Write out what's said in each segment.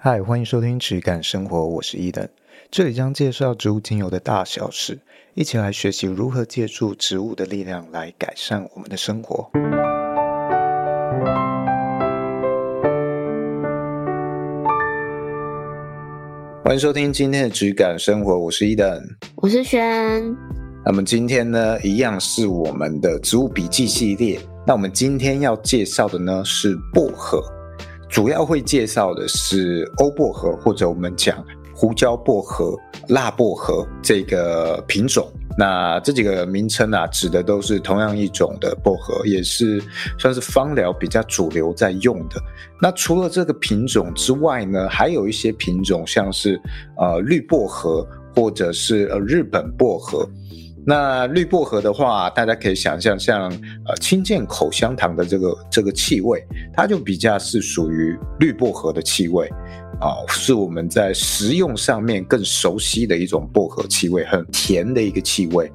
嗨，欢迎收听质感生活，我是伊登。这里将介绍植物精油的大小事，一起来学习如何借助植物的力量来改善我们的生活。欢迎收听今天的质感生活，我是伊登，我是轩。那么今天呢，一样是我们的植物笔记系列。那我们今天要介绍的呢是薄荷。主要会介绍的是欧薄荷，或者我们讲胡椒薄荷、辣薄荷这个品种。那这几个名称啊，指的都是同样一种的薄荷，也是算是芳疗比较主流在用的。那除了这个品种之外呢，还有一些品种，像是呃绿薄荷，或者是呃日本薄荷。那绿薄荷的话，大家可以想象像呃清健口香糖的这个这个气味，它就比较是属于绿薄荷的气味啊，是我们在食用上面更熟悉的一种薄荷气味，很甜的一个气味。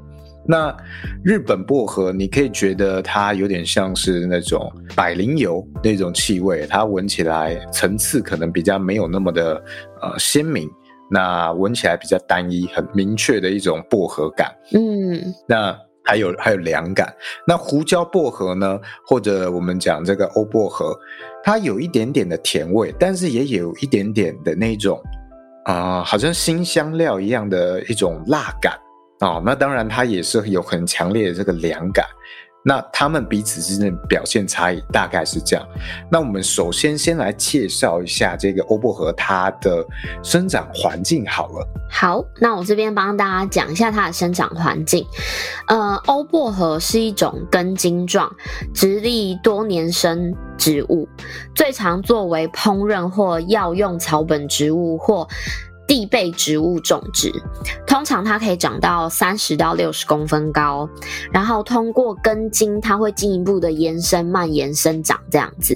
那日本薄荷，你可以觉得它有点像是那种百灵油那种气味，它闻起来层次可能比较没有那么的呃鲜明。那闻起来比较单一，很明确的一种薄荷感。嗯，那还有还有凉感。那胡椒薄荷呢？或者我们讲这个欧薄荷，它有一点点的甜味，但是也有一点点的那种啊、好像新香料一样的一种辣感啊、那当然，它也是有很强烈的这个凉感。那他们彼此之间的表现差异大概是这样。那我们首先先来介绍一下这个欧薄荷它的生长环境好了。好，那我这边帮大家讲一下它的生长环境。呃，欧薄荷是一种根茎状、直立多年生植物，最常作为烹饪或药用草本植物或。地被植物种植，通常它可以长到三十到六十公分高，然后通过根茎，它会进一步的延伸、蔓延生长，这样子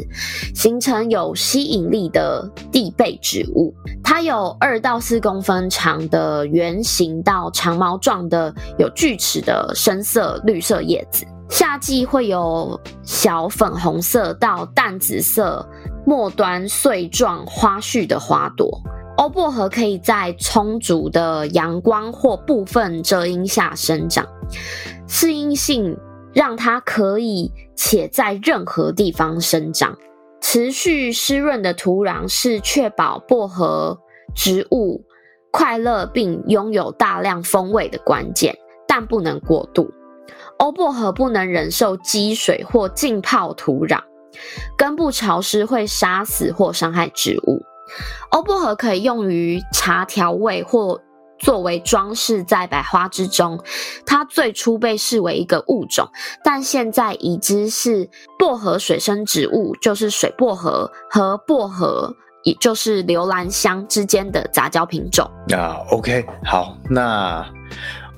形成有吸引力的地被植物。它有二到四公分长的圆形到长毛状的有锯齿的深色绿色叶子，夏季会有小粉红色到淡紫色末端穗状花序的花朵。欧薄荷可以在充足的阳光或部分遮阴下生长，适应性让它可以且在任何地方生长。持续湿润的土壤是确保薄荷植物快乐并拥有大量风味的关键，但不能过度。欧薄荷不能忍受积水或浸泡土壤，根部潮湿会杀死或伤害植物。欧薄荷可以用于茶调味或作为装饰在百花之中。它最初被视为一个物种，但现在已知是薄荷水生植物，就是水薄荷和薄荷，也就是留兰香之间的杂交品种。啊，OK，好，那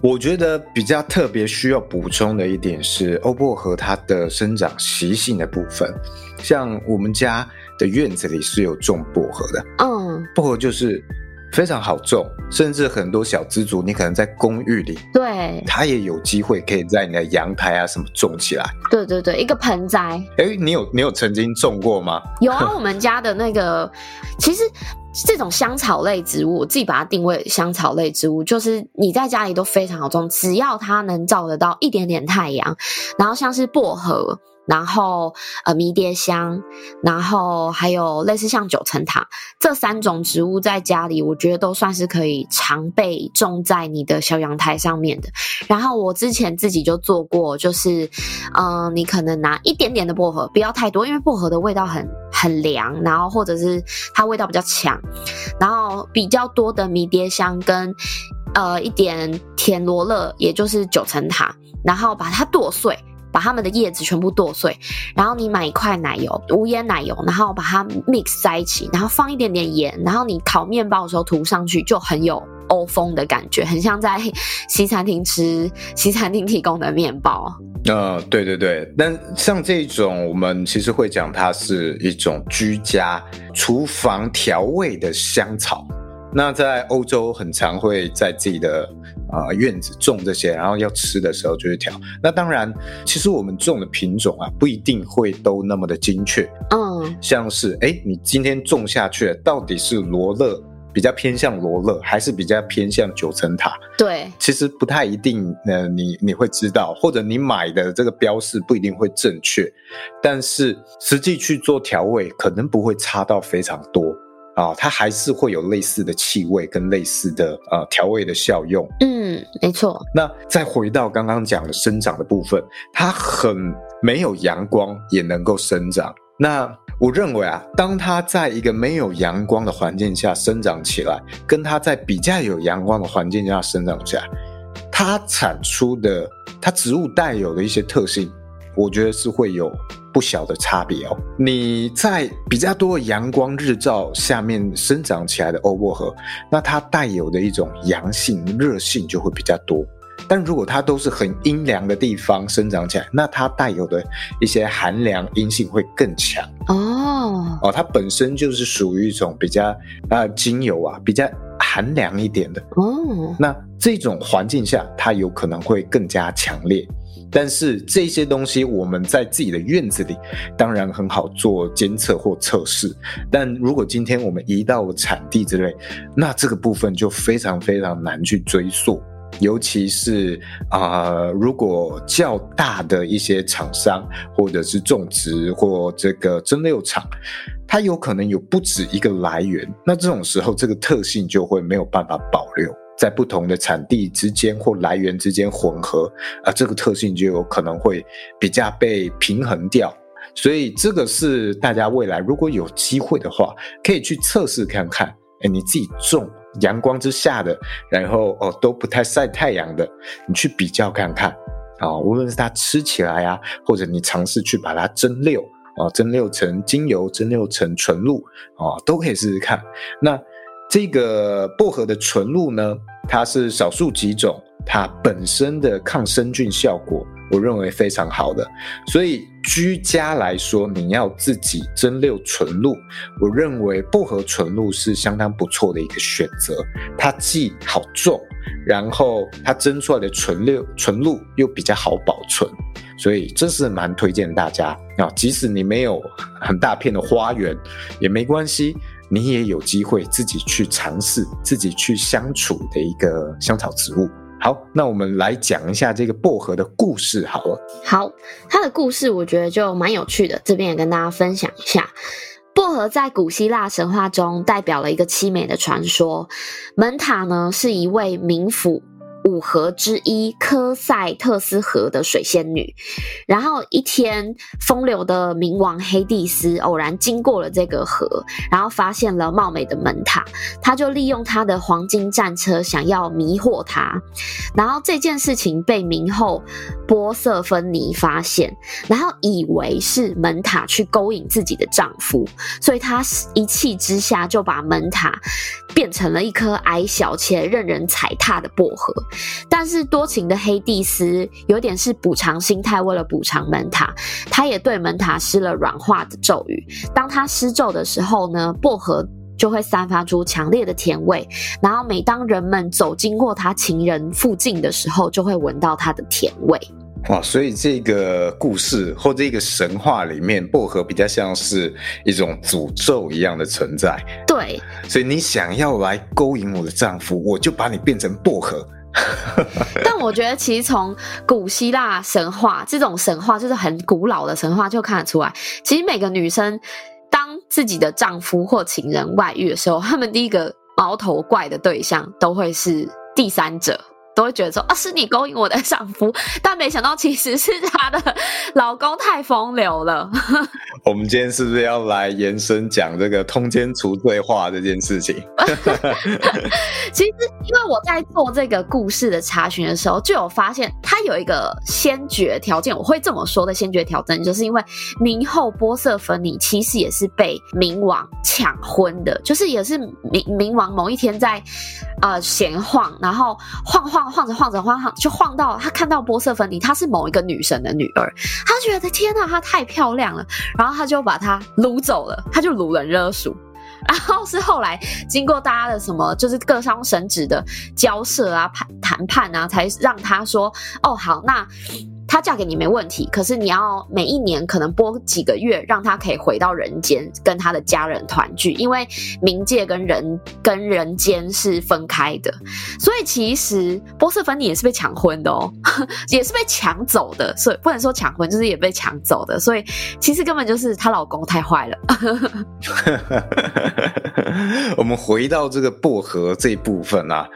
我觉得比较特别需要补充的一点是欧薄荷它的生长习性的部分，像我们家。的院子里是有种薄荷的，嗯，薄荷就是非常好种，甚至很多小资族，你可能在公寓里，对，它也有机会可以在你的阳台啊什么种起来。对对对，一个盆栽。哎、欸，你有你有曾经种过吗？有啊，我们家的那个，其实这种香草类植物，我自己把它定位香草类植物，就是你在家里都非常好种，只要它能照得到一点点太阳，然后像是薄荷。然后，呃，迷迭香，然后还有类似像九层塔这三种植物，在家里我觉得都算是可以常备种在你的小阳台上面的。然后我之前自己就做过，就是，嗯、你可能拿一点点的薄荷，不要太多，因为薄荷的味道很很凉，然后或者是它味道比较强，然后比较多的迷迭香跟，呃，一点甜罗勒，也就是九层塔，然后把它剁碎。把它们的叶子全部剁碎，然后你买一块奶油，无盐奶油，然后把它 mix 在一起，然后放一点点盐，然后你烤面包的时候涂上去，就很有欧风的感觉，很像在西餐厅吃西餐厅提供的面包。呃，对对对，但像这种，我们其实会讲它是一种居家厨房调味的香草。那在欧洲很常会在自己的啊、呃、院子种这些，然后要吃的时候就去调。那当然，其实我们种的品种啊，不一定会都那么的精确。嗯，像是哎，你今天种下去，到底是罗勒比较偏向罗勒，还是比较偏向九层塔？对，其实不太一定。呃，你你会知道，或者你买的这个标示不一定会正确，但是实际去做调味，可能不会差到非常多。啊，它还是会有类似的气味跟类似的呃调味的效用。嗯，没错。那再回到刚刚讲的生长的部分，它很没有阳光也能够生长。那我认为啊，当它在一个没有阳光的环境下生长起来，跟它在比较有阳光的环境下生长起来，它产出的它植物带有的一些特性，我觉得是会有。不小的差别哦。你在比较多的阳光日照下面生长起来的欧薄荷，那它带有的一种阳性、热性就会比较多。但如果它都是很阴凉的地方生长起来，那它带有的一些寒凉阴性会更强哦。哦，它本身就是属于一种比较啊精油啊比较寒凉一点的哦。那这种环境下，它有可能会更加强烈。但是这些东西我们在自己的院子里，当然很好做监测或测试。但如果今天我们移到产地之类，那这个部分就非常非常难去追溯。尤其是啊、如果较大的一些厂商，或者是种植或这个蒸馏厂，它有可能有不止一个来源。那这种时候，这个特性就会没有办法保留。在不同的产地之间或来源之间混合，啊，这个特性就有可能会比较被平衡掉。所以这个是大家未来如果有机会的话，可以去测试看看。哎，你自己种阳光之下的，然后哦都不太晒太阳的，你去比较看看啊，无论是它吃起来啊，或者你尝试去把它蒸馏啊，蒸馏成精油，蒸馏成纯露啊，都可以试试看。那。这个薄荷的纯露呢，它是少数几种，它本身的抗生菌效果，我认为非常好的。所以居家来说，你要自己蒸馏纯露，我认为薄荷纯露是相当不错的一个选择。它既好种，然后它蒸出来的纯露纯露又比较好保存，所以这是蛮推荐大家啊。即使你没有很大片的花园，也没关系。你也有机会自己去尝试，自己去相处的一个香草植物。好，那我们来讲一下这个薄荷的故事好了。好，它的故事我觉得就蛮有趣的，这边也跟大家分享一下。薄荷在古希腊神话中代表了一个凄美的传说。门塔呢是一位冥府。五河之一科塞特斯河的水仙女，然后一天，风流的冥王黑帝斯偶然经过了这个河，然后发现了貌美的门塔，他就利用他的黄金战车想要迷惑她，然后这件事情被冥后波瑟芬妮发现，然后以为是门塔去勾引自己的丈夫，所以她一气之下就把门塔变成了一颗矮小且任人踩踏的薄荷。但是多情的黑蒂斯有点是补偿心态，为了补偿门塔，他也对门塔施了软化的咒语。当他施咒的时候呢，薄荷就会散发出强烈的甜味。然后每当人们走经过他情人附近的时候，就会闻到它的甜味。哇，所以这个故事或这个神话里面，薄荷比较像是一种诅咒一样的存在。对，所以你想要来勾引我的丈夫，我就把你变成薄荷。但我觉得，其实从古希腊神话这种神话，就是很古老的神话，就看得出来，其实每个女生当自己的丈夫或情人外遇的时候，他们第一个矛头怪的对象都会是第三者。都会觉得说啊，是你勾引我的丈夫，但没想到其实是她的老公太风流了。我们今天是不是要来延伸讲这个通奸除罪化这件事情？其实因为我在做这个故事的查询的时候，就有发现它有一个先决条件。我会这么说的先决条件，就是因为明后波色芬妮其实也是被冥王抢婚的，就是也是冥冥王某一天在呃闲晃，然后晃晃。晃着晃着晃晃，就晃到他看到波色芬尼，她是某一个女神的女儿，他觉得天呐，她太漂亮了，然后他就把她掳走了，他就掳人热鼠，然后是后来经过大家的什么，就是各商神职的交涉啊、判谈判啊，才让他说，哦，好，那。她嫁给你没问题，可是你要每一年可能播几个月，让她可以回到人间跟她的家人团聚，因为冥界跟人跟人间是分开的，所以其实波瑟芬妮也是被抢婚的哦，也是被抢走的，所以不能说抢婚，就是也被抢走的，所以其实根本就是她老公太坏了。我们回到这个薄荷这一部分啊。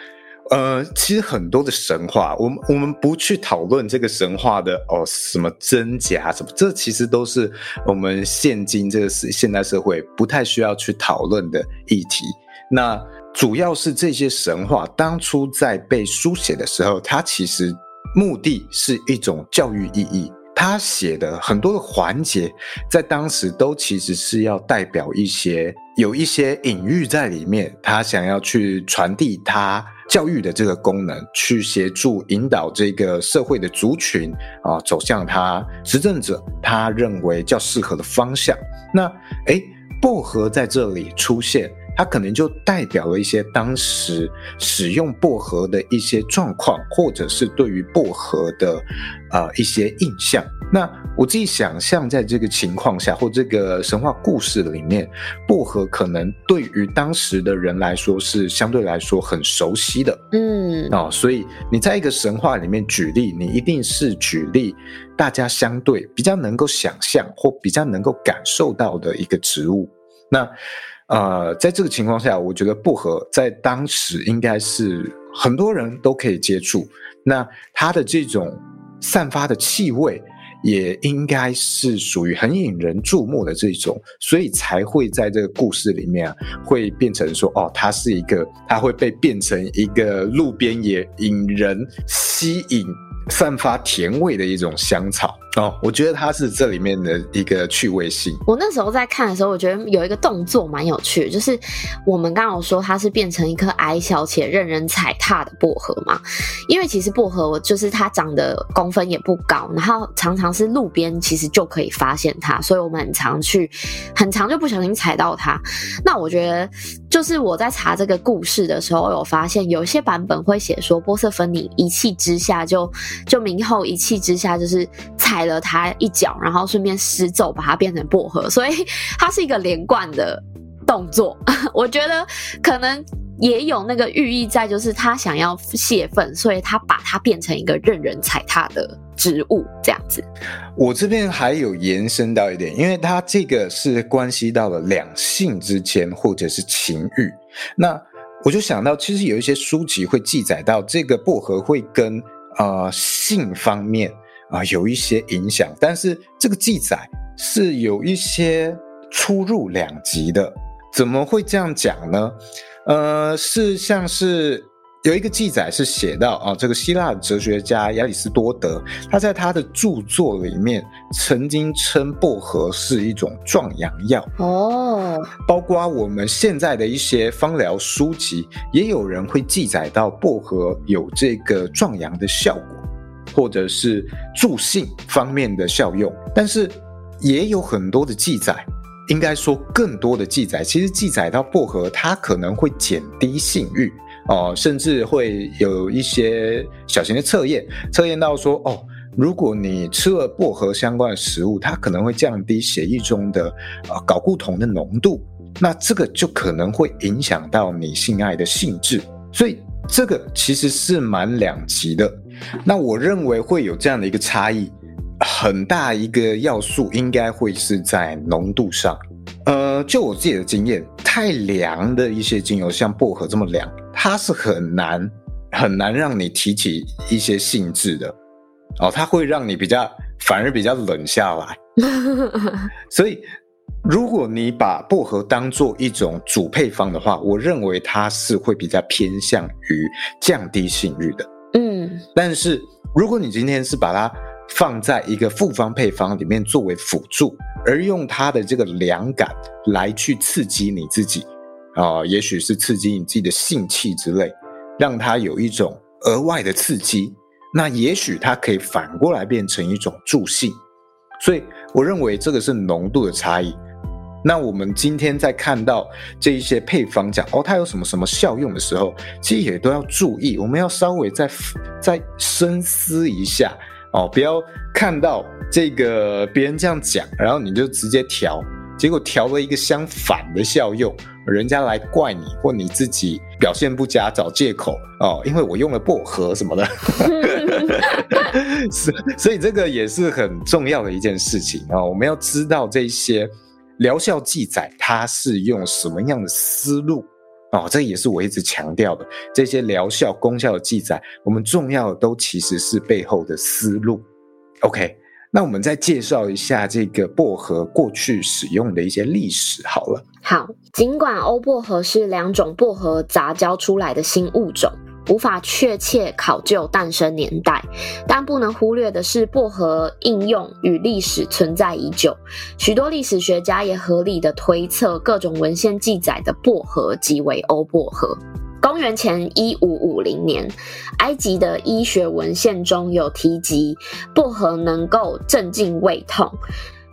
呃，其实很多的神话，我们我们不去讨论这个神话的哦，什么真假什么，这其实都是我们现今这个时现代社会不太需要去讨论的议题。那主要是这些神话当初在被书写的时候，它其实目的是一种教育意义。他写的很多的环节，在当时都其实是要代表一些有一些隐喻在里面，他想要去传递他。教育的这个功能，去协助引导这个社会的族群啊，走向他执政者他认为较适合的方向。那诶，薄荷在这里出现，它可能就代表了一些当时使用薄荷的一些状况，或者是对于薄荷的呃一些印象。那我自己想象，在这个情况下，或这个神话故事里面，薄荷可能对于当时的人来说是相对来说很熟悉的，嗯，哦，所以你在一个神话里面举例，你一定是举例大家相对比较能够想象或比较能够感受到的一个植物。那呃，在这个情况下，我觉得薄荷在当时应该是很多人都可以接触，那它的这种散发的气味。也应该是属于很引人注目的这种，所以才会在这个故事里面啊，会变成说，哦，它是一个，它会被变成一个路边也引人吸引。散发甜味的一种香草哦，我觉得它是这里面的一个趣味性。我那时候在看的时候，我觉得有一个动作蛮有趣，就是我们刚刚说它是变成一颗矮小且任人踩踏的薄荷嘛。因为其实薄荷就是它长的公分也不高，然后常常是路边其实就可以发现它，所以我们很常去，很常就不小心踩到它。那我觉得就是我在查这个故事的时候，有发现有一些版本会写说波瑟芬妮一气之下就。就明后一气之下，就是踩了他一脚，然后顺便施咒把它变成薄荷，所以它是一个连贯的动作。我觉得可能也有那个寓意在，就是他想要泄愤，所以他把它变成一个任人踩踏的植物，这样子。我这边还有延伸到一点，因为它这个是关系到了两性之间或者是情欲，那我就想到，其实有一些书籍会记载到这个薄荷会跟。呃，性方面啊，呃，有一些影响，但是这个记载是有一些出入两极的。怎么会这样讲呢？呃，是像是有一个记载是写到啊，这个希腊哲学家亚里士多德，他在他的著作里面曾经称薄荷是一种壮阳药哦。包括我们现在的一些芳疗书籍，也有人会记载到薄荷有这个壮阳的效果，或者是助性方面的效用。但是也有很多的记载，应该说更多的记载，其实记载到薄荷它可能会减低性欲。哦，甚至会有一些小型的测验，测验到说，哦，如果你吃了薄荷相关的食物，它可能会降低血液中的呃睾固酮的浓度，那这个就可能会影响到你性爱的性质，所以这个其实是蛮两极的。那我认为会有这样的一个差异，很大一个要素应该会是在浓度上。呃，就我自己的经验，太凉的一些精油，像薄荷这么凉。它是很难很难让你提起一些兴致的哦，它会让你比较反而比较冷下来。所以，如果你把薄荷当做一种主配方的话，我认为它是会比较偏向于降低性欲的。但是如果你今天是把它放在一个复方配方里面作为辅助，而用它的这个凉感来去刺激你自己。啊、也许是刺激你自己的性气之类，让它有一种额外的刺激。那也许它可以反过来变成一种助兴。所以我认为这个是浓度的差异。那我们今天在看到这一些配方讲哦，它有什么什么效用的时候，其实也都要注意，我们要稍微再再深思一下哦，不要看到这个别人这样讲，然后你就直接调，结果调了一个相反的效用，人家来怪你，或你自己表现不佳找借口哦，因为我用了薄荷什么的，所所以这个也是很重要的一件事情啊，哦，我们要知道这些。疗效记载，它是用什么样的思路哦？这也是我一直强调的。这些疗效功效的记载，我们重要的都其实是背后的思路。OK，那我们再介绍一下这个薄荷过去使用的一些历史好了。好，尽管欧薄荷是两种薄荷杂交出来的新物种。无法确切考究诞生年代，但不能忽略的是，薄荷应用与历史存在已久。许多历史学家也合理的推测，各种文献记载的薄荷即为欧薄荷。公元前一五五零年，埃及的医学文献中有提及薄荷能够镇静胃痛。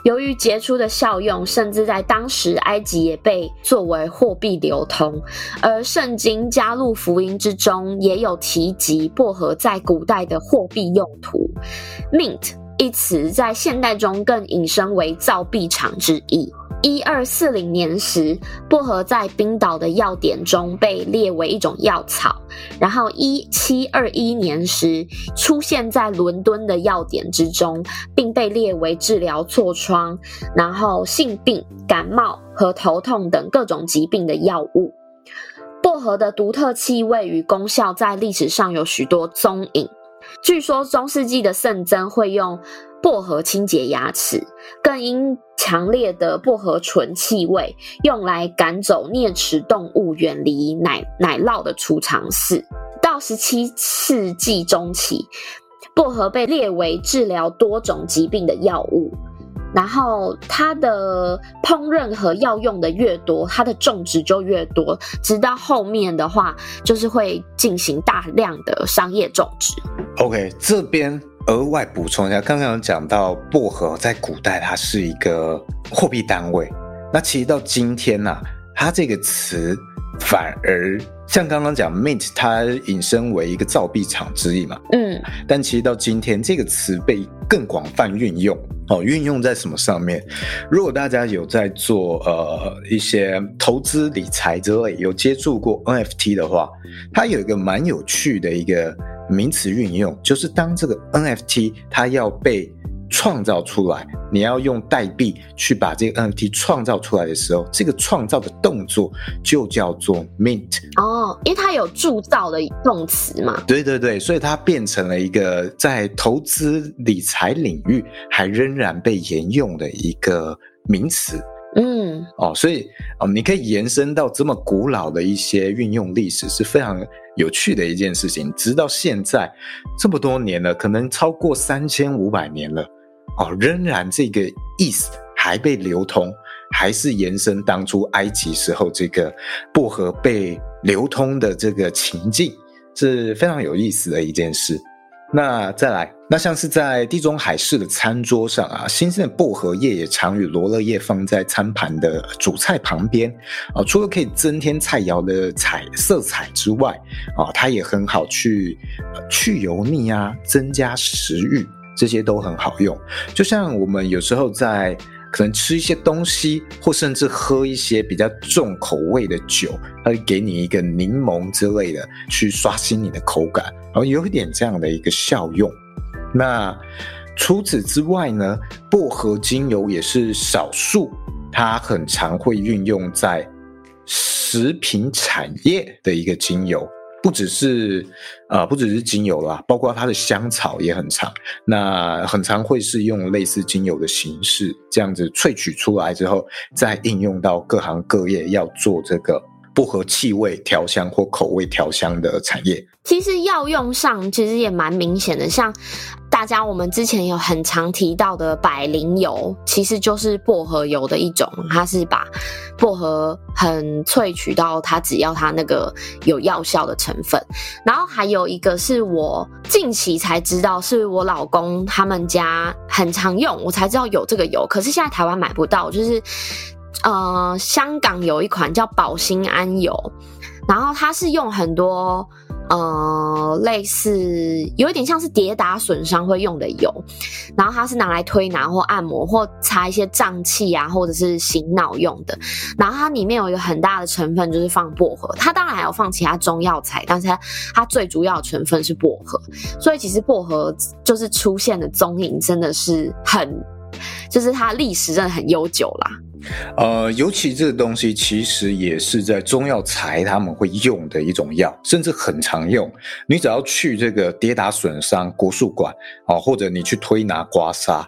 由于杰出的效用，甚至在当时埃及也被作为货币流通。而圣经加入福音之中，也有提及薄荷在古代的货币用途。Mint 一词在现代中更引申为造币厂之意。一二四零年时，薄荷在冰岛的药典中被列为一种药草，然后一七二一年时出现在伦敦的药典之中，并被列为治疗痤疮、然后性病、感冒和头痛等各种疾病的药物。薄荷的独特气味与功效在历史上有许多踪影。据说中世纪的圣僧会用薄荷清洁牙齿，更因强烈的薄荷醇气味用来赶走啮齿动物，远离奶奶酪的储藏室。到十七世纪中期，薄荷被列为治疗多种疾病的药物。然后它的烹饪和药用的越多，它的种植就越多，直到后面的话就是会进行大量的商业种植。OK，这边额外补充一下，刚刚有讲到薄荷在古代它是一个货币单位，那其实到今天呢、它这个词反而像刚刚讲 mint，它引申为一个造币厂之意嘛，嗯，但其实到今天这个词被更广泛运用。哦，运用在什么上面？如果大家有在做呃一些投资理财之类，有接触过 NFT 的话，它有一个蛮有趣的一个名词运用，就是当这个 NFT 它要被创造出来，你要用代币去把这个 NFT 创造出来的时候，这个创造的动作就叫做 mint 哦，因为它有铸造的动词嘛。对对对，所以它变成了一个在投资理财领域还仍然被沿用的一个名词。嗯，哦，所以哦，你可以延伸到这么古老的一些运用历史，是非常有趣的一件事情。直到现在这么多年了，可能超过三千五百年了。哦，仍然这个意思还被流通，还是延伸当初埃及时候这个薄荷被流通的这个情境，是非常有意思的一件事。那再来，那像是在地中海式的餐桌上啊，新鲜的薄荷叶也常与罗勒叶放在餐盘的主菜旁边啊，除了可以增添菜肴的彩色彩之外啊，它也很好去去油腻啊，增加食欲。这些都很好用，就像我们有时候在可能吃一些东西，或甚至喝一些比较重口味的酒，它会给你一个柠檬之类的，去刷新你的口感，然后有一点这样的一个效用。那除此之外呢，薄荷精油也是少数，它很常会运用在食品产业的一个精油。不只是，呃，不只是精油啦，包括它的香草也很长，那很常会是用类似精油的形式，这样子萃取出来之后，再应用到各行各业要做这个薄荷气味调香或口味调香的产业。其实药用上其实也蛮明显的，像大家我们之前有很常提到的百灵油，其实就是薄荷油的一种，它是把薄荷很萃取到它只要它那个有药效的成分。然后还有一个是我近期才知道，是我老公他们家很常用，我才知道有这个油，可是现在台湾买不到，就是呃，香港有一款叫保心安油，然后它是用很多。呃，类似有一点像是跌打损伤会用的油，然后它是拿来推拿或按摩或擦一些胀气啊，或者是醒脑用的。然后它里面有一个很大的成分就是放薄荷，它当然还有放其他中药材，但是它它最主要的成分是薄荷。所以其实薄荷就是出现的踪影真的是很，就是它历史真的很悠久啦。呃，尤其这个东西其实也是在中药材他们会用的一种药，甚至很常用。你只要去这个跌打损伤国术馆啊，或者你去推拿刮痧，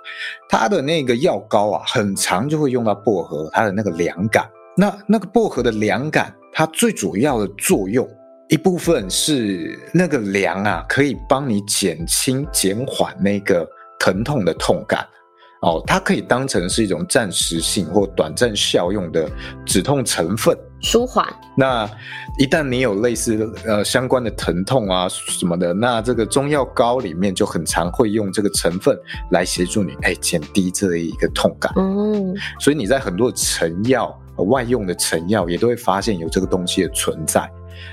它的那个药膏啊，很常就会用到薄荷，它的那个凉感。那那个薄荷的凉感，它最主要的作用一部分是那个凉啊，可以帮你减轻减缓那个疼痛的痛感。哦，它可以当成是一种暂时性或短暂效用的止痛成分，舒缓。那一旦你有类似呃相关的疼痛啊什么的，那这个中药膏里面就很常会用这个成分来协助你，哎，减低这一个痛感。嗯，所以你在很多成药、外用的成药也都会发现有这个东西的存在。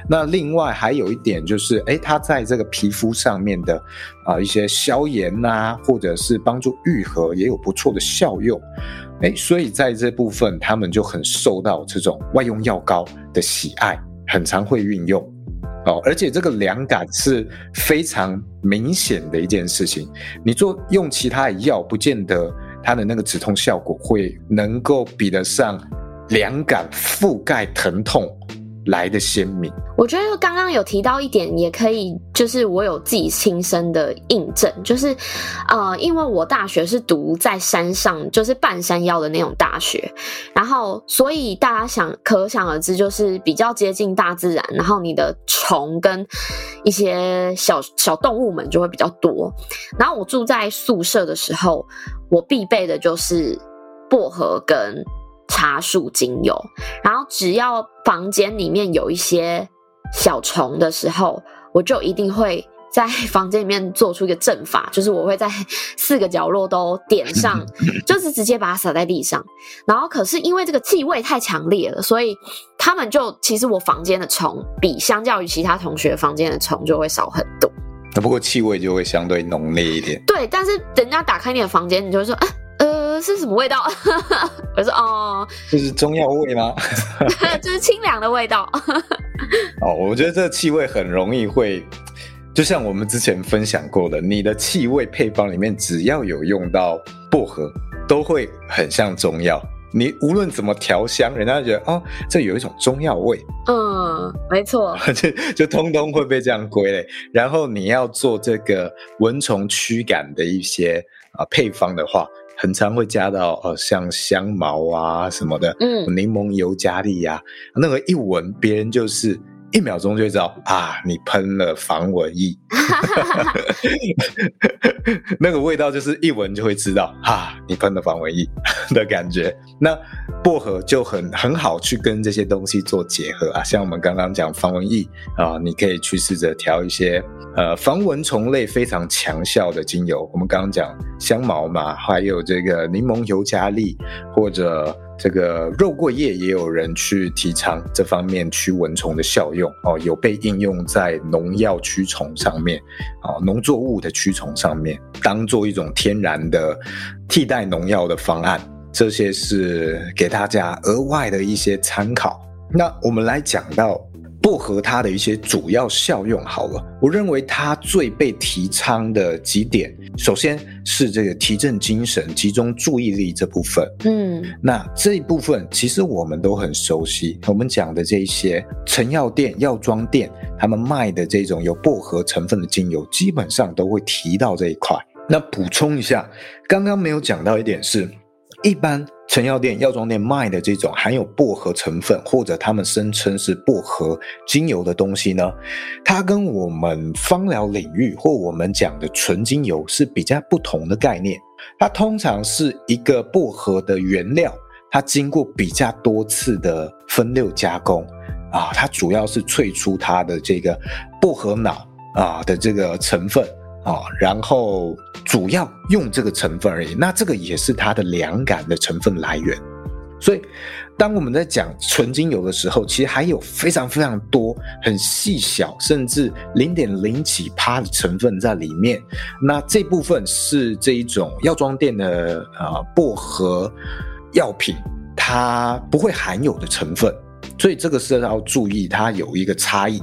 那另外还有一点就是，诶，它在这个皮肤上面的啊、一些消炎呐、啊，或者是帮助愈合，也有不错的效用，诶，所以在这部分他们就很受到这种外用药膏的喜爱，很常会运用。哦，而且这个凉感是非常明显的一件事情，你做用其他的药，不见得它的那个止痛效果会能够比得上凉感覆盖疼痛来的鲜明，我觉得刚刚有提到一点，也可以，就是我有自己亲身的印证，就是，呃，因为我大学是读在山上，就是半山腰的那种大学，然后所以大家想可想而知，就是比较接近大自然，然后你的虫跟一些小小动物们就会比较多，然后我住在宿舍的时候，我必备的就是薄荷跟。茶树精油，然后只要房间里面有一些小虫的时候，我就一定会在房间里面做出一个阵法，就是我会在四个角落都点上，就是直接把它撒在地上。然后可是因为这个气味太强烈了，所以他们就其实我房间的虫比相较于其他同学房间的虫就会少很多。那不过气味就会相对浓烈一点。对，但是人家打开你的房间，你就会说，啊是什么味道？我说哦，这是中药味吗？就是清凉的味道。哦，我觉得这个气味很容易会，就像我们之前分享过的，你的气味配方里面只要有用到薄荷，都会很像中药。你无论怎么调香，人家觉得哦，这有一种中药味。嗯，没错，就就通通会被这样归类。然后你要做这个蚊虫驱赶的一些啊配方的话。很常会加到呃，像香茅啊什么的，嗯，柠檬尤加利呀，那个一闻别人就是一秒钟就知道啊，你喷了防蚊液，那个味道就是一闻就会知道啊，你喷了防蚊液的感觉。那薄荷就很很好去跟这些东西做结合啊，像我们刚刚讲防蚊液啊，你可以去试着调一些。呃，防蚊虫类非常强效的精油，我们刚刚讲香茅嘛，还有这个柠檬尤加利，或者这个肉桂叶，也有人去提倡这方面驱蚊虫的效用哦，有被应用在农药驱虫上面，哦，农作物的驱虫上面，当做一种天然的替代农药的方案，这些是给大家额外的一些参考。那我们来讲到。薄荷它的一些主要效用，好了，我认为它最被提倡的几点，首先是这个提振精神、集中注意力这部分。嗯，那这一部分其实我们都很熟悉，我们讲的这一些成药店、药妆店，他们卖的这种有薄荷成分的精油，基本上都会提到这一块。那补充一下，刚刚没有讲到一点是，一般。成药店、药妆店卖的这种含有薄荷成分，或者他们声称是薄荷精油的东西呢，它跟我们芳疗领域或我们讲的纯精油是比较不同的概念。它通常是一个薄荷的原料，它经过比较多次的分六加工啊，它主要是萃出它的这个薄荷脑啊的这个成分。啊，然后主要用这个成分而已，那这个也是它的凉感的成分来源。所以，当我们在讲纯精油的时候，其实还有非常非常多很细小，甚至零点零几趴的成分在里面。那这部分是这一种药妆店的呃薄荷药品，它不会含有的成分。所以这个是要注意，它有一个差异。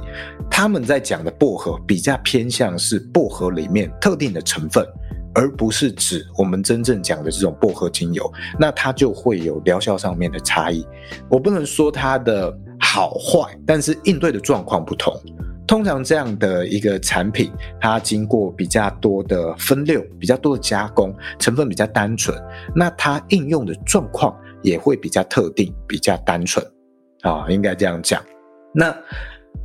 他们在讲的薄荷比较偏向是薄荷里面特定的成分。而不是指我们真正讲的这种薄荷精油，那它就会有疗效上面的差异。我不能说它的好坏，但是应对的状况不同。通常这样的一个产品，它经过比较多的分六、比较多的加工，成分比较单纯，那它应用的状况也会比较特定、比较单纯啊，应该这样讲。那。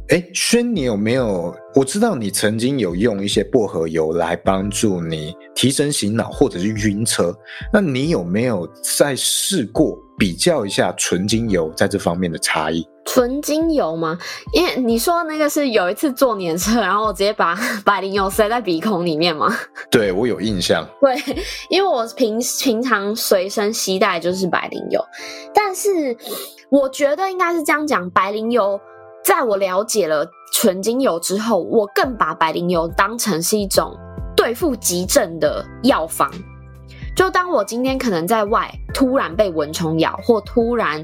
哎，轩，你有没有？我知道你曾经有用一些薄荷油来帮助你提神醒脑，或者是晕车。那你有没有再试过比较一下纯精油在这方面的差异？纯精油吗？因为你说那个是有一次坐年车，然后我直接把 百灵油塞在鼻孔里面吗？对，我有印象。对，因为我平平常随身携带就是百灵油，但是我觉得应该是这样讲，白灵油。在我了解了纯精油之后，我更把白灵油当成是一种对付急症的药方。就当我今天可能在外突然被蚊虫咬，或突然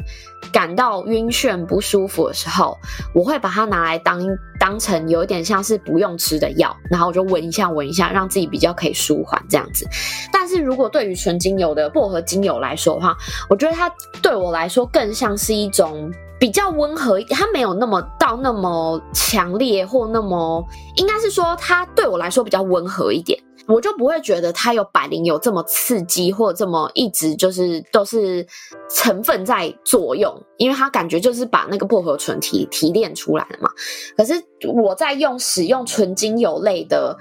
感到晕眩不舒服的时候，我会把它拿来当当成有一点像是不用吃的药，然后我就闻一下闻一下，让自己比较可以舒缓这样子。但是如果对于纯精油的薄荷精油来说的话，我觉得它对我来说更像是一种。比较温和，它没有那么到那么强烈，或那么应该是说，它对我来说比较温和一点，我就不会觉得它有百灵油这么刺激，或这么一直就是都是成分在作用，因为它感觉就是把那个薄荷醇提提炼出来了嘛。可是我在用使用纯精油类的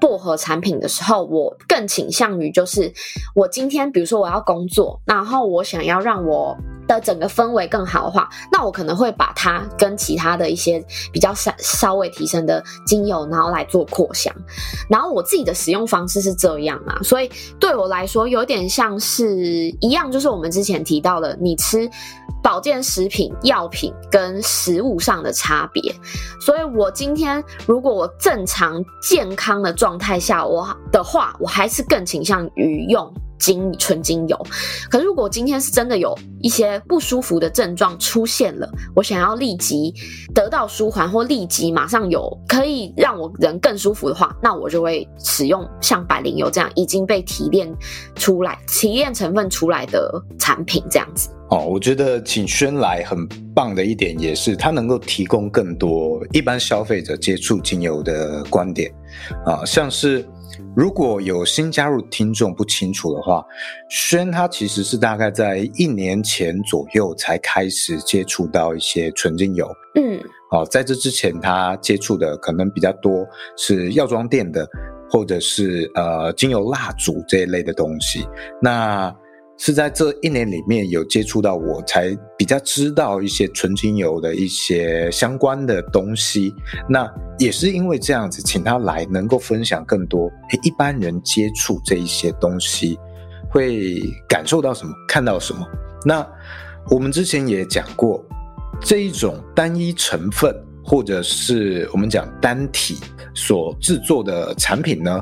薄荷产品的时候，我更倾向于就是我今天比如说我要工作，然后我想要让我。的整个氛围更好的话，那我可能会把它跟其他的一些比较稍稍微提升的精油，然后来做扩香。然后我自己的使用方式是这样啊，所以对我来说有点像是一样，就是我们之前提到的，你吃保健食品、药品跟食物上的差别。所以我今天如果我正常健康的状态下，我的话，我还是更倾向于用。精纯精油，可是如果今天是真的有一些不舒服的症状出现了，我想要立即得到舒缓，或立即马上有可以让我人更舒服的话，那我就会使用像百灵油这样已经被提炼出来、提炼成分出来的产品这样子。哦，我觉得请轩来很棒的一点也是，它能够提供更多一般消费者接触精油的观点啊，像是。如果有新加入听众不清楚的话，轩他其实是大概在一年前左右才开始接触到一些纯精油。嗯，好，在这之前他接触的可能比较多是药妆店的，或者是呃精油蜡烛这一类的东西。那是在这一年里面有接触到，我才比较知道一些纯精油的一些相关的东西。那也是因为这样子，请他来能够分享更多。一般人接触这一些东西会感受到什么，看到什么？那我们之前也讲过，这一种单一成分或者是我们讲单体所制作的产品呢，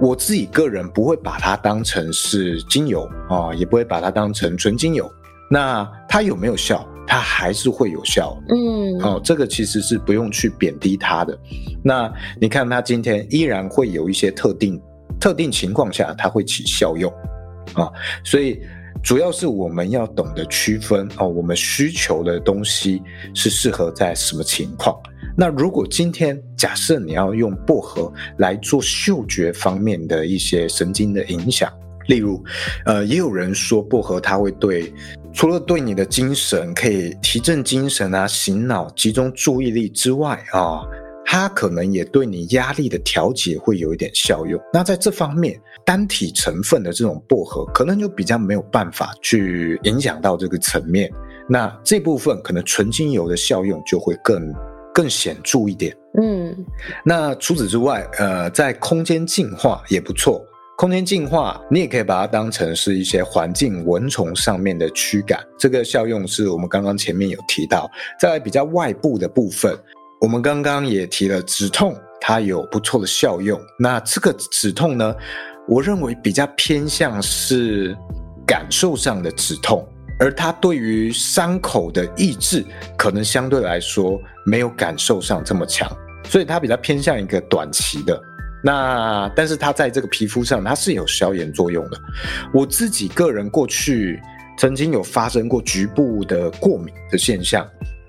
我自己个人不会把它当成是精油啊，也不会把它当成纯精油。那它有没有效？它还是会有效。嗯，哦，这个其实是不用去贬低它的。那你看，它今天依然会有一些特定特定情况下，它会起效用啊。所以主要是我们要懂得区分哦，我们需求的东西是适合在什么情况。那如果今天假设你要用薄荷来做嗅觉方面的一些神经的影响，例如，呃，也有人说薄荷它会对，除了对你的精神可以提振精神啊、醒脑、集中注意力之外啊，它可能也对你压力的调节会有一点效用。那在这方面，单体成分的这种薄荷可能就比较没有办法去影响到这个层面。那这部分可能纯精油的效用就会更。更显著一点，嗯，那除此之外，呃，在空间净化也不错空间净化，你也可以把它当成是一些环境蚊虫上面的驱赶，这个效用是我们刚刚前面有提到。在比较外部的部分，我们刚刚也提了止痛，它有不错的效用。那这个止痛呢，我认为比较偏向是感受上的止痛，而它对于伤口的抑制，可能相对来说没有感受上这么强，所以它比较偏向一个短期的。那但是它在这个皮肤上，它是有消炎作用的。我自己个人过去曾经有发生过局部的过敏的现象，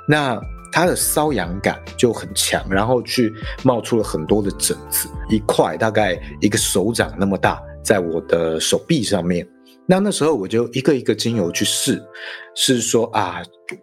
那它的瘙痒感就很强，然后去冒出了很多的疹子，一块大概一个手掌那么大，在我的手臂上面。那那时候我就一个一个精油去试，是说啊，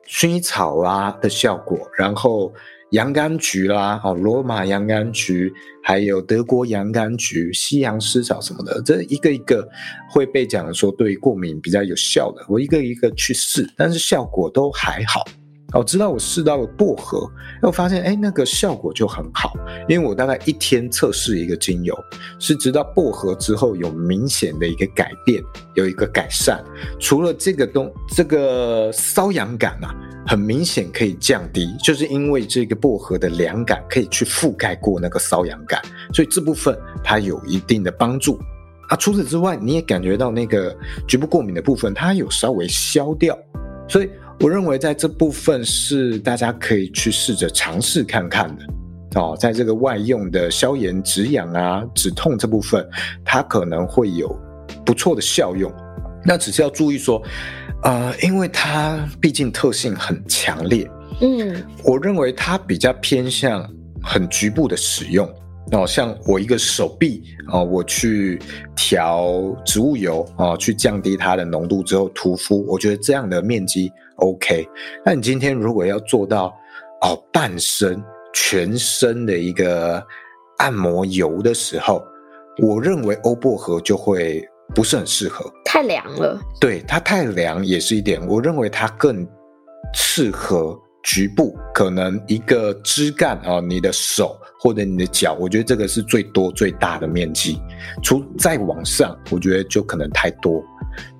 薰衣草啊的效果，然后。洋甘菊啦，哦，罗马洋甘菊，还有德国洋甘菊、西洋狮草什么的，这一个一个会被讲说对过敏比较有效的，我一个一个去试，但是效果都还好。我知道我试到了薄荷，我发现哎，那个效果就很好，因为我大概一天测试一个精油，是直到薄荷之后有明显的一个改变，有一个改善。除了这个东这个瘙痒感啊，很明显可以降低，就是因为这个薄荷的凉感可以去覆盖过那个瘙痒感，所以这部分它有一定的帮助。啊，除此之外，你也感觉到那个局部过敏的部分，它有稍微消掉，所以。我认为在这部分是大家可以去试着尝试看看的哦，在这个外用的消炎止痒啊、止痛这部分，它可能会有不错的效用。那只是要注意说，呃，因为它毕竟特性很强烈，嗯，我认为它比较偏向很局部的使用。哦，像我一个手臂哦，我去调植物油哦，去降低它的浓度之后涂敷，我觉得这样的面积。OK，那你今天如果要做到哦半身、全身的一个按摩油的时候，我认为欧薄荷就会不是很适合，太凉了。对，它太凉也是一点，我认为它更适合局部，可能一个枝干哦，你的手或者你的脚，我觉得这个是最多最大的面积，除再往上，我觉得就可能太多。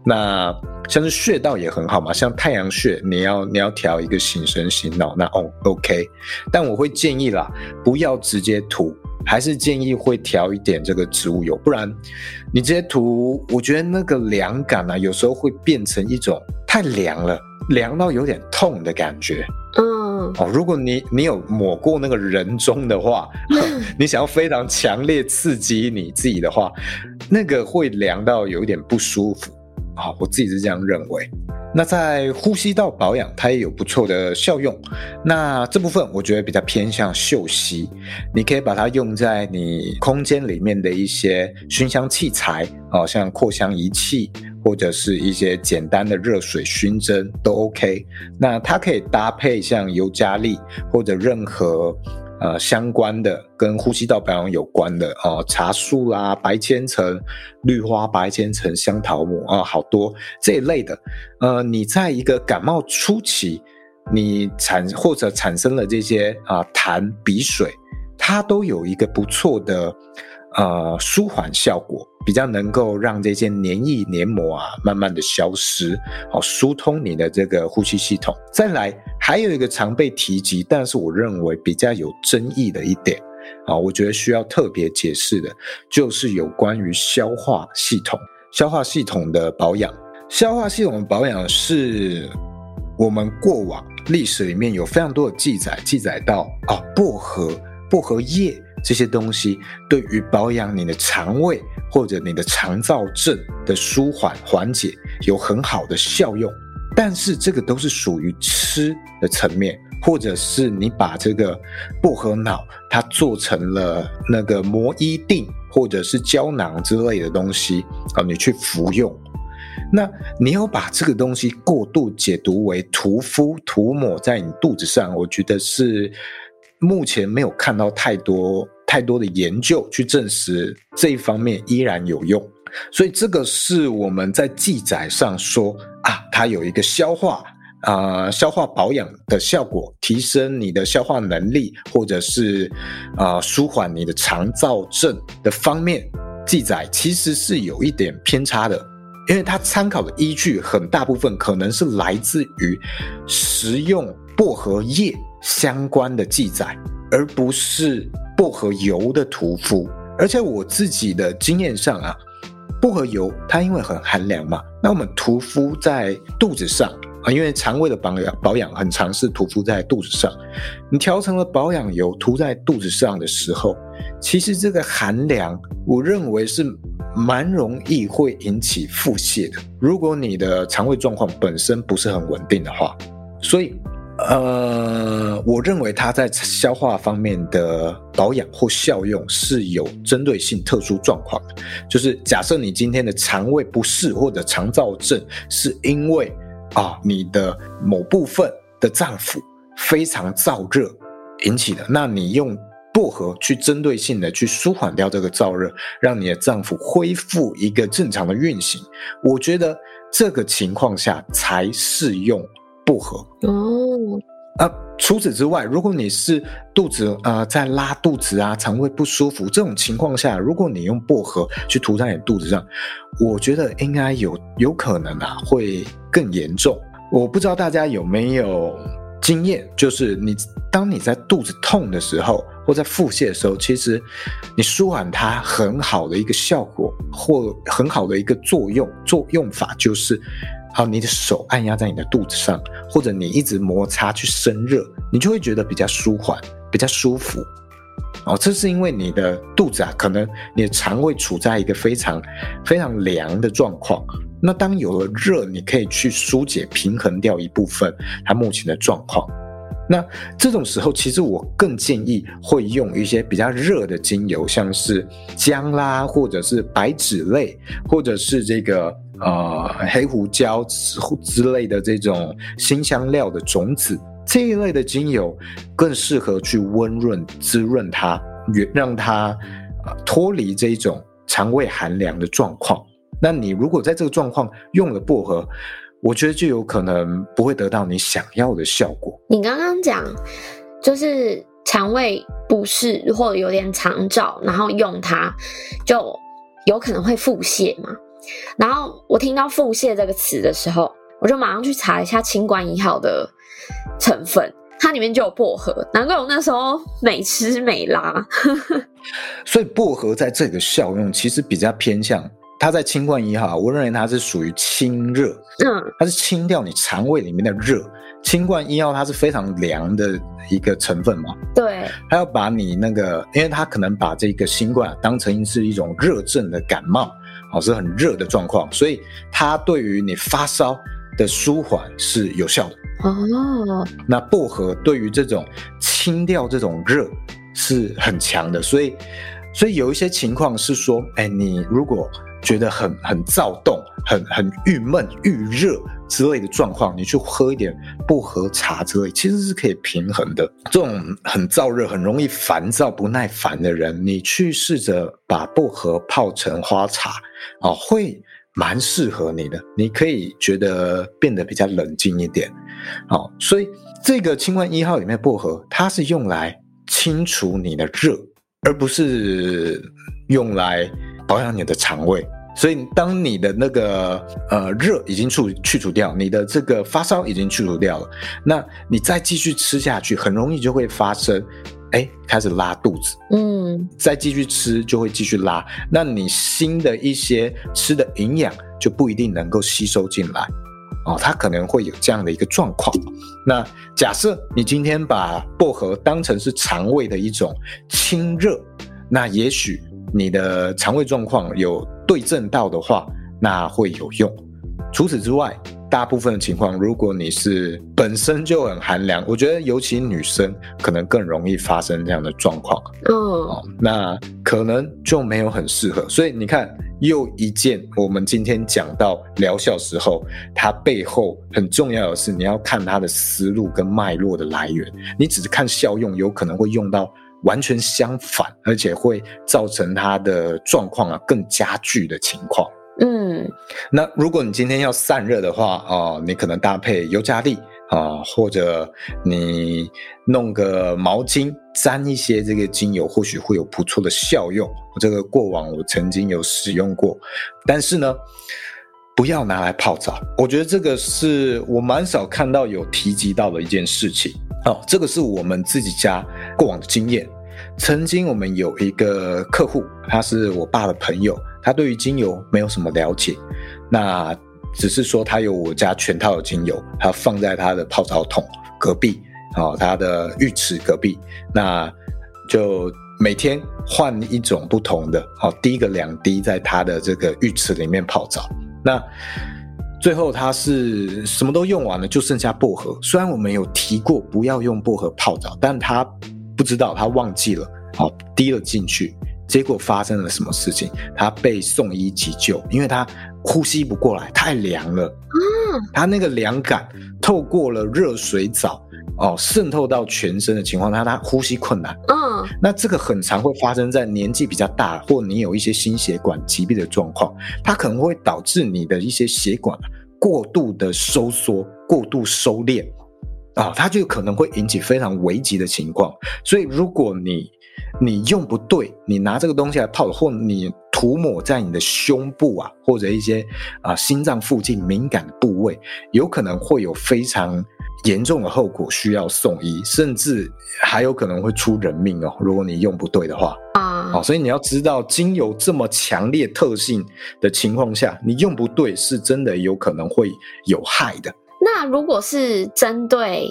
那像是穴道也很好嘛，像太阳穴，你要你要调一个醒神醒脑，那哦 OK，但我会建议啦，不要直接涂，还是建议会调一点这个植物油，不然你直接涂，我觉得那个凉感啊，有时候会变成一种太凉了，凉到有点痛的感觉。哦，如果你你有抹过那个人中的话，你想要非常强烈刺激你自己的话，那个会凉到有一点不舒服。好，我自己是这样认为。那在呼吸道保养，它也有不错的效用。那这部分我觉得比较偏向嗅吸，你可以把它用在你空间里面的一些熏香器材，好像扩香仪器或者是一些简单的热水熏蒸都 OK。那它可以搭配像尤加利或者任何。呃，相关的跟呼吸道保养有关的哦，茶树啦、白千层、绿花白千层、香桃木啊，好多这一类的。呃，你在一个感冒初期，你产或者产生了这些啊痰鼻水，它都有一个不错的。呃，舒缓效果比较能够让这些黏液黏膜啊慢慢的消失，好疏通你的这个呼吸系统。再来，还有一个常被提及，但是我认为比较有争议的一点，啊，我觉得需要特别解释的，就是有关于消化系统。消化系统的保养，消化系统的保养是我们过往历史里面有非常多的记载，记载到啊，薄荷、薄荷叶。这些东西对于保养你的肠胃或者你的肠燥症的舒缓缓解有很好的效用，但是这个都是属于吃的层面，或者是你把这个薄荷脑它做成了那个磨衣錠或者是胶囊之类的东西啊，你去服用，那你要把这个东西过度解读为涂敷涂抹在你肚子上，我觉得是目前没有看到太多。太多的研究去证实这一方面依然有用，所以这个是我们在记载上说啊，它有一个消化啊、消化保养的效果，提升你的消化能力，或者是啊、舒缓你的肠燥症的方面记载其实是有一点偏差的，因为它参考的依据很大部分可能是来自于食用薄荷叶相关的记载，而不是薄荷油的涂敷。而且我自己的经验上啊，薄荷油它因为很寒凉嘛，那我们涂敷在肚子上。啊，因为肠胃的保养保养很常是涂敷在肚子上，你调成了保养油涂在肚子上的时候，其实这个寒凉，我认为是蛮容易会引起腹泻的。如果你的肠胃状况本身不是很稳定的话，所以，呃，我认为它在消化方面的保养或效用是有针对性特殊状况的。就是假设你今天的肠胃不适或者肠燥症，是因为啊、你的某部分的脏腑非常燥热引起的，那你用薄荷去针对性的去舒缓掉这个燥热，让你的脏腑恢复一个正常的运行。我觉得这个情况下才适用薄荷哦。呃，除此之外，如果你是肚子啊、呃、在拉肚子啊，肠胃不舒服这种情况下，如果你用薄荷去涂在你肚子上，我觉得应该有有可能啊会更严重。我不知道大家有没有经验，就是你当你在肚子痛的时候，或在腹泻的时候，其实你舒缓它很好的一个效果，或很好的一个作用作用法就是。好，你的手按压在你的肚子上，或者你一直摩擦去生热，你就会觉得比较舒缓，比较舒服。哦，这是因为你的肚子啊，可能你的肠胃处在一个非常非常凉的状况。那当有了热，你可以去疏解、平衡掉一部分它目前的状况。那这种时候，其实我更建议会用一些比较热的精油，像是姜啦，或者是白芷类，或者是这个。呃，黑胡椒之之类的这种辛香料的种子，这一类的精油更适合去温润、滋润它，让它呃脱离这种肠胃寒凉的状况。那你如果在这个状况用了薄荷，我觉得就有可能不会得到你想要的效果。你刚刚讲就是肠胃不适或者有点肠燥，然后用它就有可能会腹泻嘛？然后我听到腹泻这个词的时候，我就马上去查一下清冠一号的成分，它里面就有薄荷，难怪我那时候美吃美拉。所以薄荷在这个效用其实比较偏向，它在清冠一号，我认为它是属于清热，嗯，它是清掉你肠胃里面的热。清冠一号它是非常凉的一个成分嘛，对，它要把你那个，因为它可能把这个新冠当成是一种热症的感冒。哦，是很热的状况，所以它对于你发烧的舒缓是有效的哦。那薄荷对于这种清掉这种热是很强的，所以，所以有一些情况是说，哎，你如果觉得很很躁动、很很郁闷、郁热。之类的状况，你去喝一点薄荷茶之类，其实是可以平衡的。这种很燥热、很容易烦躁、不耐烦的人，你去试着把薄荷泡成花茶，啊，会蛮适合你的。你可以觉得变得比较冷静一点，好，所以这个清冠一号里面薄荷，它是用来清除你的热，而不是用来保养你的肠胃。所以，当你的那个呃热已经去去除掉，你的这个发烧已经去除掉了，那你再继续吃下去，很容易就会发生，哎，开始拉肚子，嗯，再继续吃就会继续拉，那你新的一些吃的营养就不一定能够吸收进来，哦，它可能会有这样的一个状况。那假设你今天把薄荷当成是肠胃的一种清热，那也许你的肠胃状况有。对症到的话，那会有用。除此之外，大部分的情况，如果你是本身就很寒凉，我觉得尤其女生可能更容易发生这样的状况。嗯、哦，那可能就没有很适合。所以你看，又一件我们今天讲到疗效时候，它背后很重要的是你要看它的思路跟脉络的来源。你只是看效用，有可能会用到。完全相反，而且会造成他的状况啊更加剧的情况。嗯，那如果你今天要散热的话，哦，你可能搭配尤加利，啊，或者你弄个毛巾沾一些这个精油，或许会有不错的效用。我这个过往我曾经有使用过，但是呢，不要拿来泡澡。我觉得这个是我蛮少看到有提及到的一件事情。哦，这个是我们自己家过往的经验。曾经我们有一个客户，他是我爸的朋友，他对于精油没有什么了解，那。只是说他有我家全套的精油，他放在他的泡澡桶隔壁，哦，他的浴池隔壁，那就每天换一种不同的，好，滴个两滴在他的这个浴池里面泡澡。那最后他是什么都用完了，就剩下薄荷。虽然我们有提过不要用薄荷泡澡，但他不知道，他忘记了，好，滴了进去。结果发生了什么事情？他被送医急救，因为他呼吸不过来，太凉了。嗯，他那个凉感透过了热水澡哦，渗透到全身的情况下，他呼吸困难。嗯，那这个很常会发生在年纪比较大，或你有一些心血管疾病的状况，它可能会导致你的一些血管过度的收缩、过度收敛啊，它就可能会引起非常危急的情况。所以，如果你你用不对，你拿这个东西来泡，或你涂抹在你的胸部啊，或者一些啊、呃、心脏附近敏感的部位，有可能会有非常严重的后果，需要送医，甚至还有可能会出人命哦。如果你用不对的话啊，好，所以你要知道，精油这么强烈特性的情况下，你用不对是真的有可能会有害的。那如果是针对。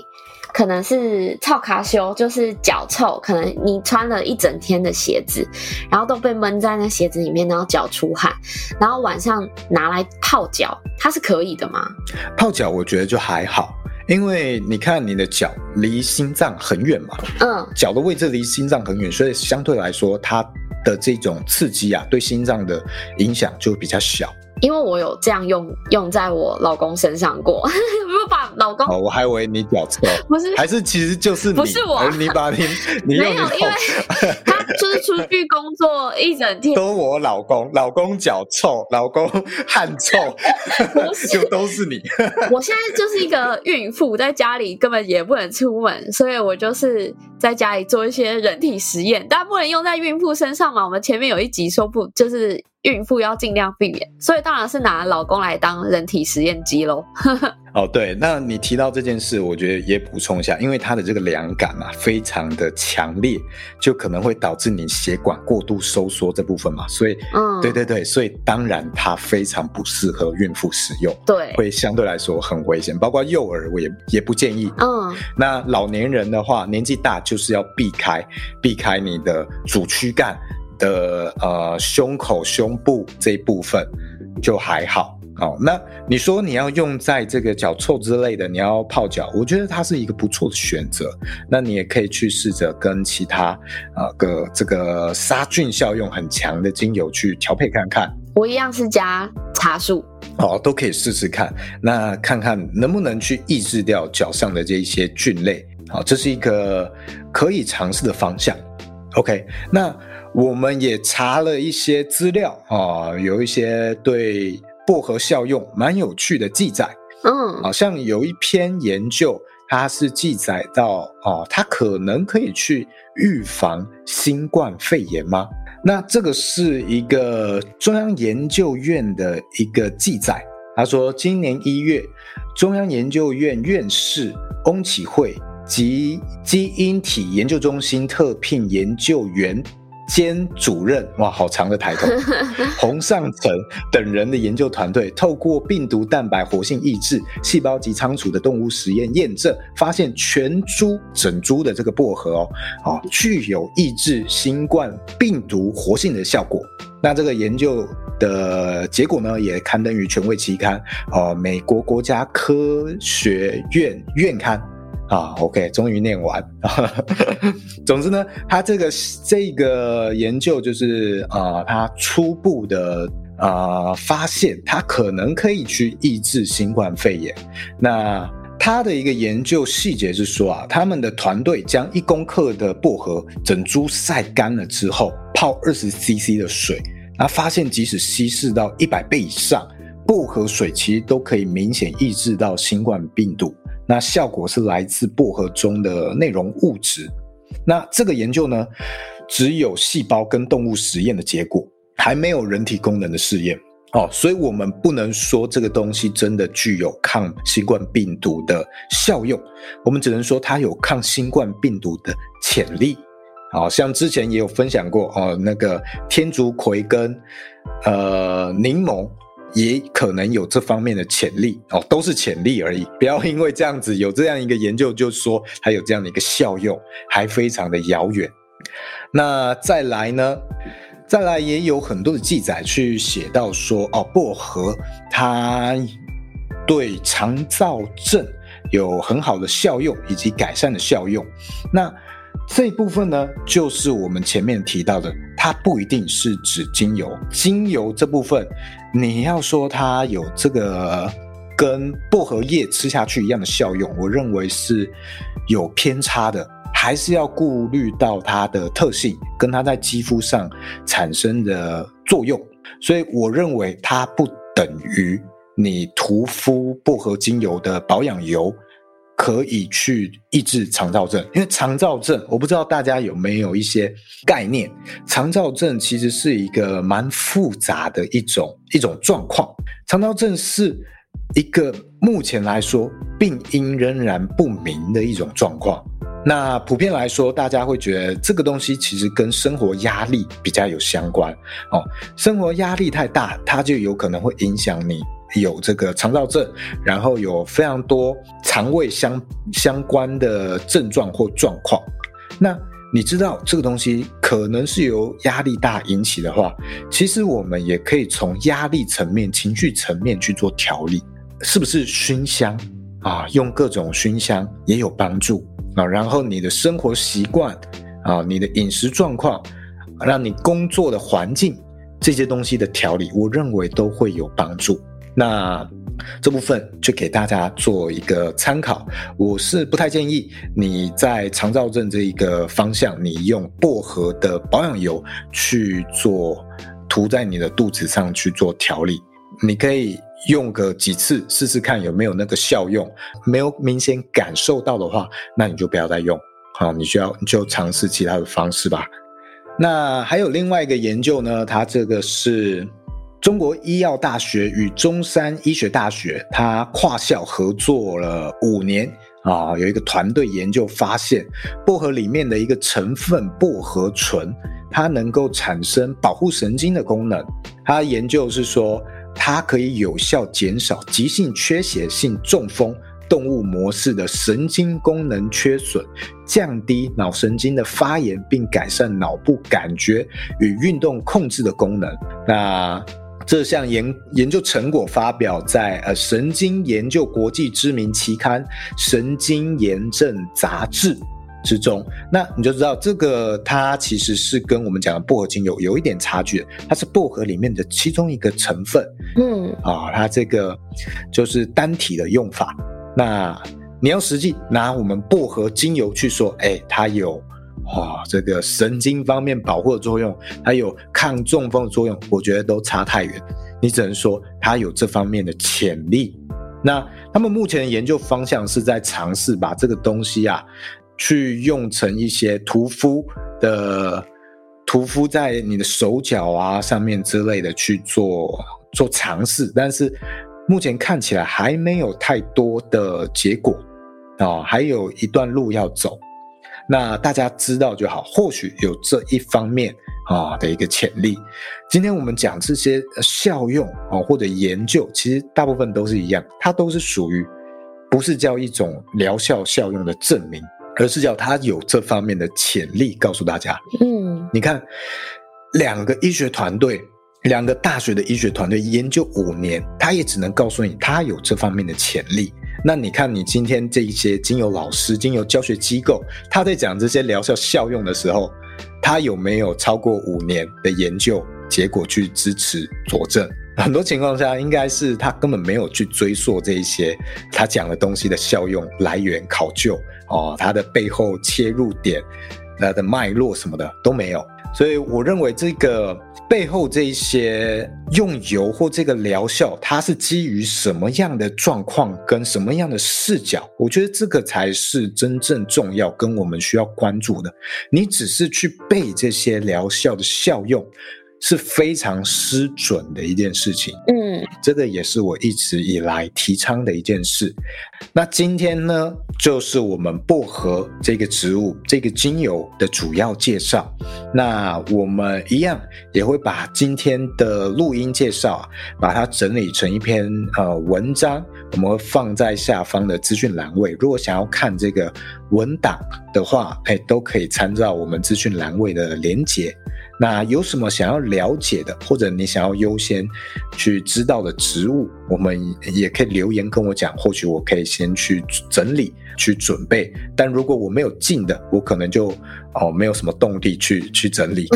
可能是臭卡修，就是脚臭。可能你穿了一整天的鞋子，然后都被闷在那鞋子里面，然后脚出汗，然后晚上拿来泡脚，它是可以的吗？泡脚我觉得就还好，因为你看你的脚离心脏很远嘛，嗯，脚的位置离心脏很远，所以相对来说它的这种刺激啊，对心脏的影响就比较小。因为我有这样用用在我老公身上过，我把老公哦，我还以为你脚臭，不是，还是其实就是你，不是我，你把你你用你因为他 就是出去工作一整天，都我老公，老公脚臭，老公汗臭，就都是你。我现在就是一个孕妇，在家里根本也不能出门，所以我就是在家里做一些人体实验，但不能用在孕妇身上嘛。我们前面有一集说不，就是。孕妇要尽量避免，所以当然是拿老公来当人体实验机喽。哦，对，那你提到这件事，我觉得也补充一下，因为它的这个凉感啊，非常的强烈，就可能会导致你血管过度收缩这部分嘛，所以，嗯，对对对，所以当然它非常不适合孕妇使用，对，会相对来说很危险，包括幼儿我也也不建议。嗯，那老年人的话，年纪大就是要避开，避开你的主躯干的呃胸口、胸部这一部分就还好。哦，那你说你要用在这个脚臭之类的，你要泡脚，我觉得它是一个不错的选择。那你也可以去试着跟其他啊个这个杀菌效用很强的精油去调配看看。我一样是加茶树，哦，都可以试试看。那看看能不能去抑制掉脚上的这一些菌类。好，这是一个可以尝试的方向。OK，那我们也查了一些资料啊，有一些对。薄荷效用蛮有趣的记载，嗯，好像有一篇研究，它是记载到哦，它可能可以去预防新冠肺炎吗？那这个是一个中央研究院的一个记载，他说今年一月，中央研究院院士翁启惠及基因体研究中心特聘研究员。兼主任哇，好长的抬头。洪尚成等人的研究团队透过病毒蛋白活性抑制、细胞及仓鼠的动物实验验证，发现全株整株的这个薄荷哦，哦，具有抑制新冠病毒活性的效果。那这个研究的结果呢，也刊登于权威期刊哦，美国国家科学院院刊。啊，OK，终于念完。总之呢，他这个这个研究就是啊，他、初步的啊、呃、发现，它可能可以去抑制新冠肺炎。那他的一个研究细节是说啊，他们的团队将一公克的薄荷整株晒干了之后，泡二十 CC 的水，那发现即使稀释到一百倍以上，薄荷水其实都可以明显抑制到新冠病毒。那效果是来自薄荷中的内容物质。那这个研究呢，只有细胞跟动物实验的结果，还没有人体功能的试验哦，所以我们不能说这个东西真的具有抗新冠病毒的效用，我们只能说它有抗新冠病毒的潜力。好像之前也有分享过哦，那个天竺葵跟呃柠檬。也可能有这方面的潜力哦，都是潜力而已。不要因为这样子有这样一个研究，就说它有这样的一个效用，还非常的遥远。那再来呢？再来也有很多的记载去写到说，哦，薄荷它对肠燥症有很好的效用，以及改善的效用。那这部分呢，就是我们前面提到的，它不一定是指精油。精油这部分，你要说它有这个跟薄荷叶吃下去一样的效用，我认为是有偏差的，还是要顾虑到它的特性跟它在肌肤上产生的作用。所以我认为它不等于你涂敷薄荷精油的保养油。可以去抑制肠躁症，因为肠躁症，我不知道大家有没有一些概念。肠躁症其实是一个蛮复杂的一种一种状况。肠躁症是一个目前来说病因仍然不明的一种状况。那普遍来说，大家会觉得这个东西其实跟生活压力比较有相关哦。生活压力太大，它就有可能会影响你。有这个肠道症，然后有非常多肠胃相相关的症状或状况。那你知道这个东西可能是由压力大引起的话，其实我们也可以从压力层面、情绪层面去做调理，是不是熏香啊？用各种熏香也有帮助啊。然后你的生活习惯啊，你的饮食状况，让你工作的环境这些东西的调理，我认为都会有帮助。那这部分就给大家做一个参考。我是不太建议你在肠燥症这一个方向，你用薄荷的保养油去做涂在你的肚子上去做调理。你可以用个几次试试看有没有那个效用，没有明显感受到的话，那你就不要再用。好，你需要你就尝试其他的方式吧。那还有另外一个研究呢，它这个是。中国医药大学与中山医学大学，它跨校合作了五年啊，有一个团队研究发现，薄荷里面的一个成分薄荷醇，它能够产生保护神经的功能。它研究是说，它可以有效减少急性缺血性中风动物模式的神经功能缺损，降低脑神经的发炎，并改善脑部感觉与运动控制的功能。那这项研研究成果发表在呃神经研究国际知名期刊《神经炎症杂志》之中，那你就知道这个它其实是跟我们讲的薄荷精油有一点差距，它是薄荷里面的其中一个成分，嗯啊，它这个就是单体的用法。那你要实际拿我们薄荷精油去说，哎，它有。哇，这个神经方面保护的作用，还有抗中风的作用，我觉得都差太远。你只能说它有这方面的潜力。那他们目前的研究方向是在尝试把这个东西啊，去用成一些涂敷的，涂敷在你的手脚啊上面之类的去做做尝试，但是目前看起来还没有太多的结果啊，哦，还有一段路要走。那大家知道就好，或许有这一方面啊的一个潜力。今天我们讲这些效用啊或者研究，其实大部分都是一样，它都是属于不是叫一种疗效效用的证明，而是叫它有这方面的潜力，告诉大家。嗯，你看两个医学团队，两个大学的医学团队研究五年，他也只能告诉你他有这方面的潜力。那你看，你今天这一些精油老师、精油教学机构，他在讲这些疗效效用的时候，他有没有超过五年的研究结果去支持佐证？很多情况下，应该是他根本没有去追溯这一些他讲的东西的效用来源考究哦，他的背后切入点、他的脉络什么的都没有。所以我认为这个背后这一些用油或这个疗效，它是基于什么样的状况跟什么样的视角？我觉得这个才是真正重要跟我们需要关注的。你只是去背这些疗效的效用。是非常失准的一件事情，嗯，这个也是我一直以来提倡的一件事。那今天呢，就是我们薄荷这个植物、这个精油的主要介绍。那我们一样也会把今天的录音介绍，把它整理成一篇呃文章，我们会放在下方的资讯栏位。如果想要看这个文档的话，哎，都可以参照我们资讯栏位的连结。那有什么想要了解的，或者你想要优先去知道的植物，我们也可以留言跟我讲，或许我可以先去整理。去准备，但如果我没有进的，我可能就哦没有什么动力去去整理，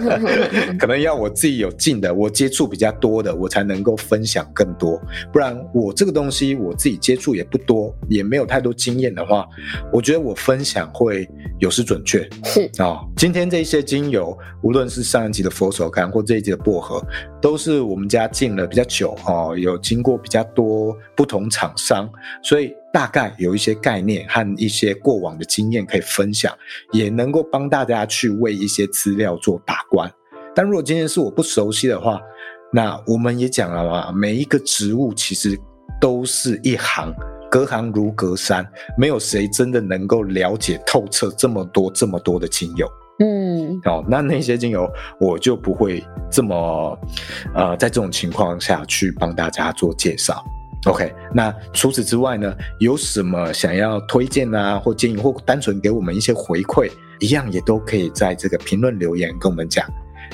可能要我自己有进的，我接触比较多的，我才能够分享更多。不然我这个东西我自己接触也不多，也没有太多经验的话，我觉得我分享会有失准确。是啊、哦，今天这些精油，无论是上一集的佛手柑或这一集的薄荷，都是我们家进了比较久哦，有经过比较多不同厂商，所以。大概有一些概念和一些过往的经验可以分享，也能够帮大家去为一些资料做把关。但如果今天是我不熟悉的话，那我们也讲了嘛，每一个植物其实都是一行，隔行如隔山，没有谁真的能够了解透彻这么多这么多的精油。嗯，哦，那那些精油我就不会这么呃，在这种情况下去帮大家做介绍。OK，那除此之外呢，有什么想要推荐啊，或建议，或单纯给我们一些回馈，一样也都可以在这个评论留言跟我们讲。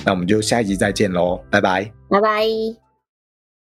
那我们就下一集再见喽，拜拜，拜拜。